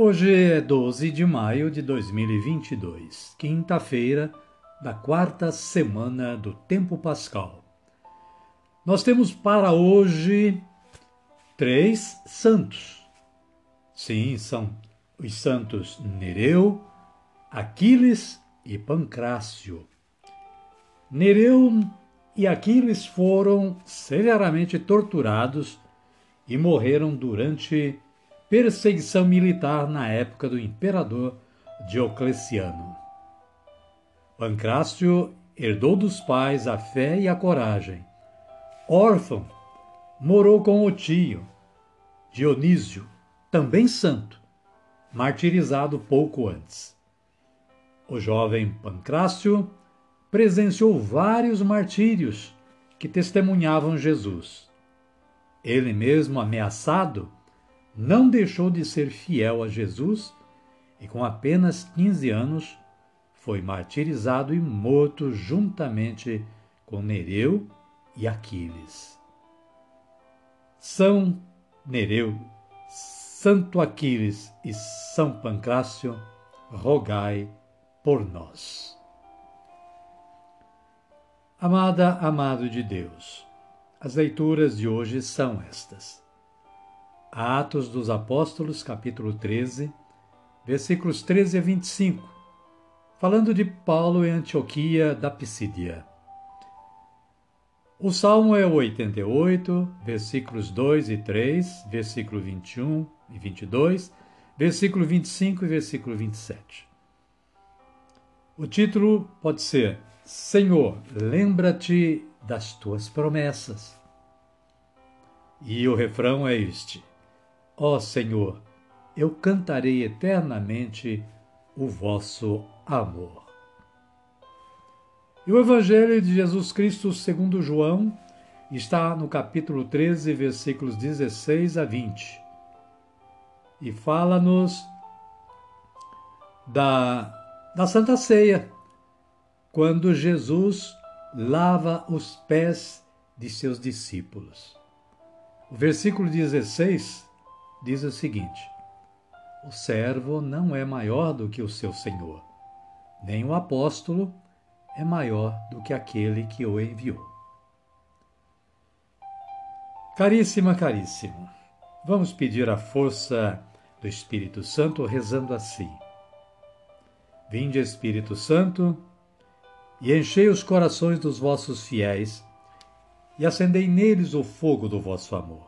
Hoje é 12 de maio de 2022, quinta-feira da quarta semana do tempo pascal. Nós temos para hoje três santos. Sim, são os santos Nereu, Aquiles e Pancrácio. Nereu e Aquiles foram severamente torturados e morreram durante perseguição militar na época do imperador Diocleciano. Pancrácio herdou dos pais a fé e a coragem. Órfão, morou com o tio, Dionísio, também santo, martirizado pouco antes. O jovem Pancrácio presenciou vários martírios que testemunhavam Jesus. Ele mesmo, ameaçado, não deixou de ser fiel a Jesus e, com apenas 15 anos, foi martirizado e morto juntamente com Nereu e Aquiles. São Nereu, Santo Aquiles e São Pancrácio, rogai por nós. Amada, amado de Deus, as leituras de hoje são estas. Atos dos Apóstolos, capítulo 13, versículos 13 a 25, falando de Paulo em Antioquia da Pisídia. O salmo é o 88, versículos 2 e 3, versículo 21 e 22, versículo 25 e versículo 27. O título pode ser Senhor, lembra-te das tuas promessas. E o refrão é este: Ó Senhor, eu cantarei eternamente o vosso amor. E o Evangelho de Jesus Cristo segundo João está no capítulo 13, versículos 16 a 20. E fala-nos da, da Santa Ceia, quando Jesus lava os pés de seus discípulos. O versículo 16 diz o seguinte: O servo não é maior do que o seu senhor, nem o apóstolo é maior do que aquele que o enviou. Caríssima, caríssimo, vamos pedir a força do Espírito Santo rezando assim. Vinde, Espírito Santo, e enchei os corações dos vossos fiéis, e acendei neles o fogo do vosso amor.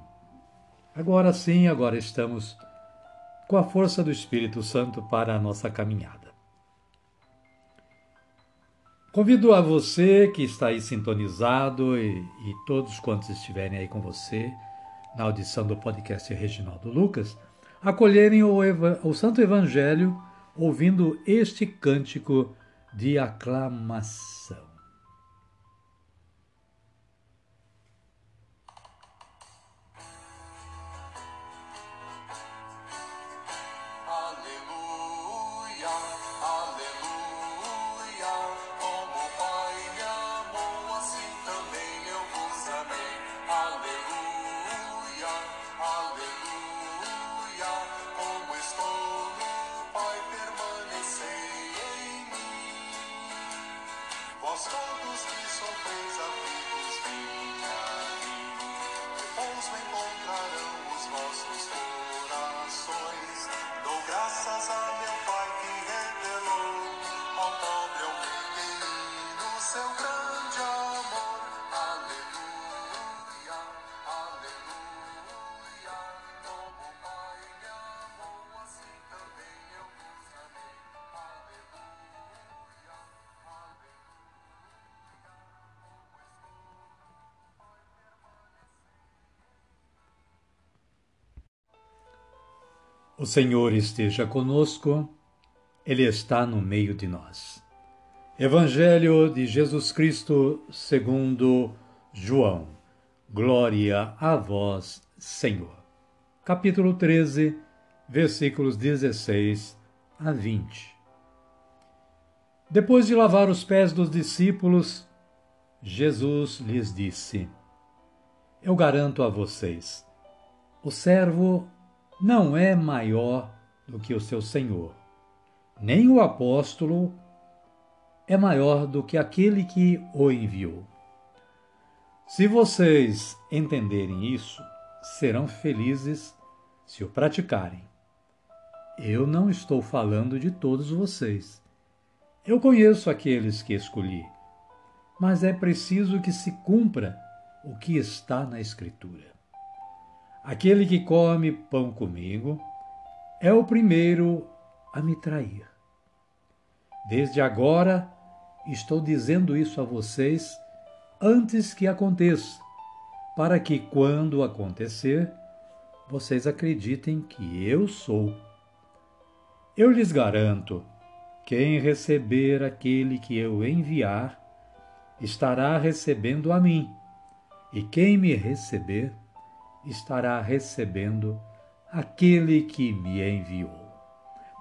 Agora sim, agora estamos com a força do Espírito Santo para a nossa caminhada. Convido a você que está aí sintonizado e, e todos quantos estiverem aí com você na audição do podcast Reginaldo Lucas, acolherem o, o Santo Evangelho ouvindo este cântico de aclamação. Vós todos que sofreis aflitos, vinde a mim. Repouso em O Senhor esteja conosco, Ele está no meio de nós. Evangelho de Jesus Cristo segundo João. Glória a vós, Senhor. Capítulo 13, versículos 16 a 20. Depois de lavar os pés dos discípulos, Jesus lhes disse: Eu garanto a vocês, o servo não é maior do que o seu Senhor. Nem o apóstolo é maior do que aquele que o enviou. Se vocês entenderem isso, serão felizes se o praticarem. Eu não estou falando de todos vocês. Eu conheço aqueles que escolhi, mas é preciso que se cumpra o que está na Escritura. Aquele que come pão comigo é o primeiro a me trair. Desde agora estou dizendo isso a vocês antes que aconteça, para que quando acontecer, vocês acreditem que eu sou. Eu lhes garanto: quem receber aquele que eu enviar, estará recebendo a mim, e quem me receber, estará recebendo aquele que me enviou.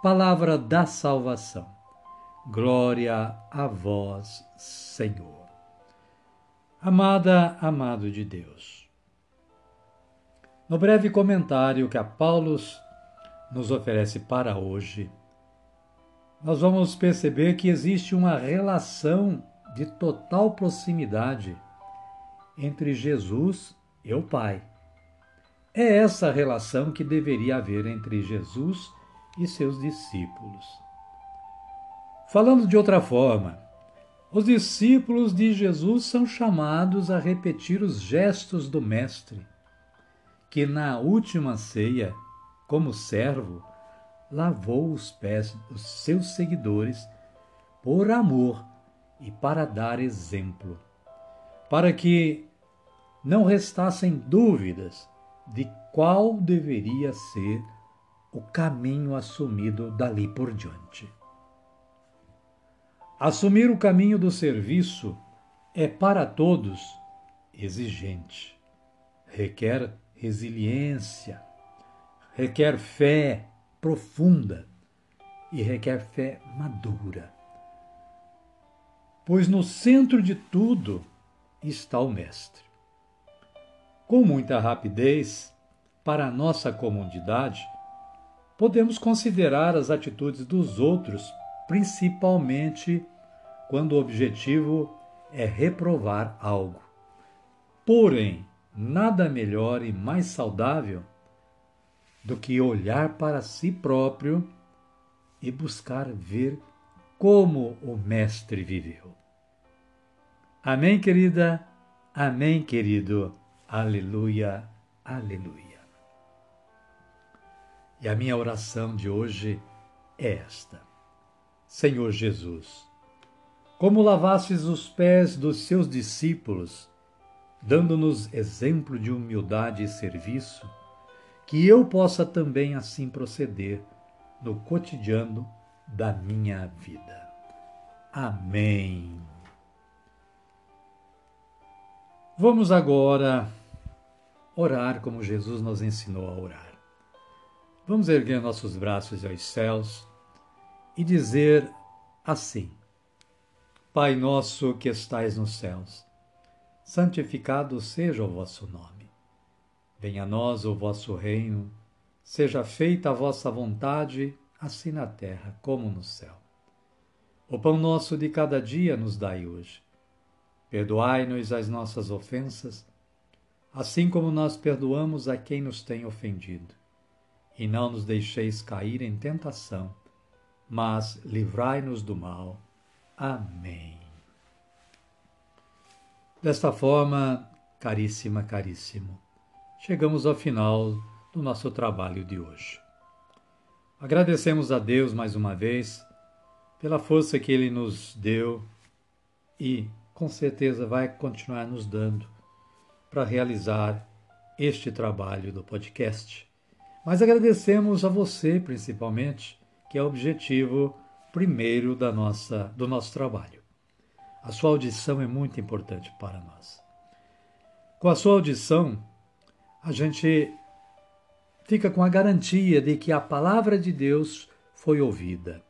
Palavra da salvação. Glória a vós, Senhor. Amada, amado de Deus. No breve comentário que a Paulo nos oferece para hoje, nós vamos perceber que existe uma relação de total proximidade entre Jesus e o Pai. É essa relação que deveria haver entre Jesus e seus discípulos. Falando de outra forma, os discípulos de Jesus são chamados a repetir os gestos do Mestre, que na última ceia, como servo, lavou os pés dos seus seguidores por amor e para dar exemplo, para que não restassem dúvidas de qual deveria ser o caminho assumido dali por diante. Assumir o caminho do serviço é para todos exigente, requer resiliência, requer fé profunda e requer fé madura. Pois no centro de tudo está o Mestre com muita rapidez, para a nossa comodidade, podemos considerar as atitudes dos outros, principalmente quando o objetivo é reprovar algo. Porém, nada melhor e mais saudável do que olhar para si próprio e buscar ver como o Mestre viveu. Amém, querida? Amém, querido? Aleluia, aleluia. E a minha oração de hoje é esta: Senhor Jesus, como lavastes os pés dos seus discípulos, dando-nos exemplo de humildade e serviço, que eu possa também assim proceder no cotidiano da minha vida. Amém. Vamos agora orar como Jesus nos ensinou a orar. Vamos erguer nossos braços aos céus e dizer assim: Pai nosso que estais nos céus, santificado seja o vosso nome. Venha a nós o vosso reino, seja feita a vossa vontade, assim na terra como no céu. O pão nosso de cada dia nos dai hoje. Perdoai-nos as nossas ofensas, assim como nós perdoamos a quem nos tem ofendido. E não nos deixeis cair em tentação, mas livrai-nos do mal. Amém. Desta forma, caríssima, caríssimo, chegamos ao final do nosso trabalho de hoje. Agradecemos a Deus mais uma vez pela força que Ele nos deu e com certeza vai continuar nos dando para realizar este trabalho do podcast. Mas agradecemos a você, principalmente, que é o objetivo primeiro da nossa, do nosso trabalho. A sua audição é muito importante para nós. Com a sua audição, a gente fica com a garantia de que a palavra de Deus foi ouvida.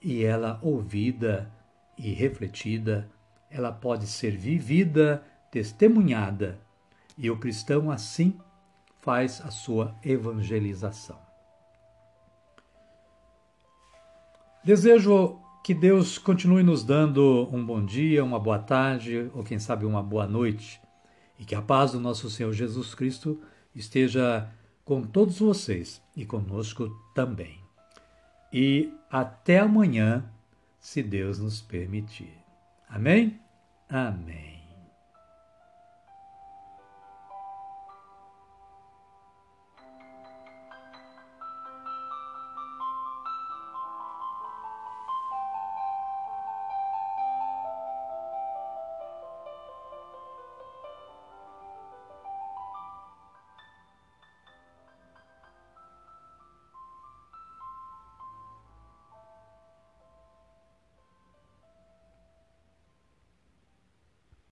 E ela, ouvida e refletida, ela pode ser vivida, testemunhada, e o cristão assim faz a sua evangelização. Desejo que Deus continue nos dando um bom dia, uma boa tarde ou quem sabe uma boa noite e que a paz do nosso Senhor Jesus Cristo esteja com todos vocês e conosco também. E até amanhã, se Deus nos permitir. Amém? Amém.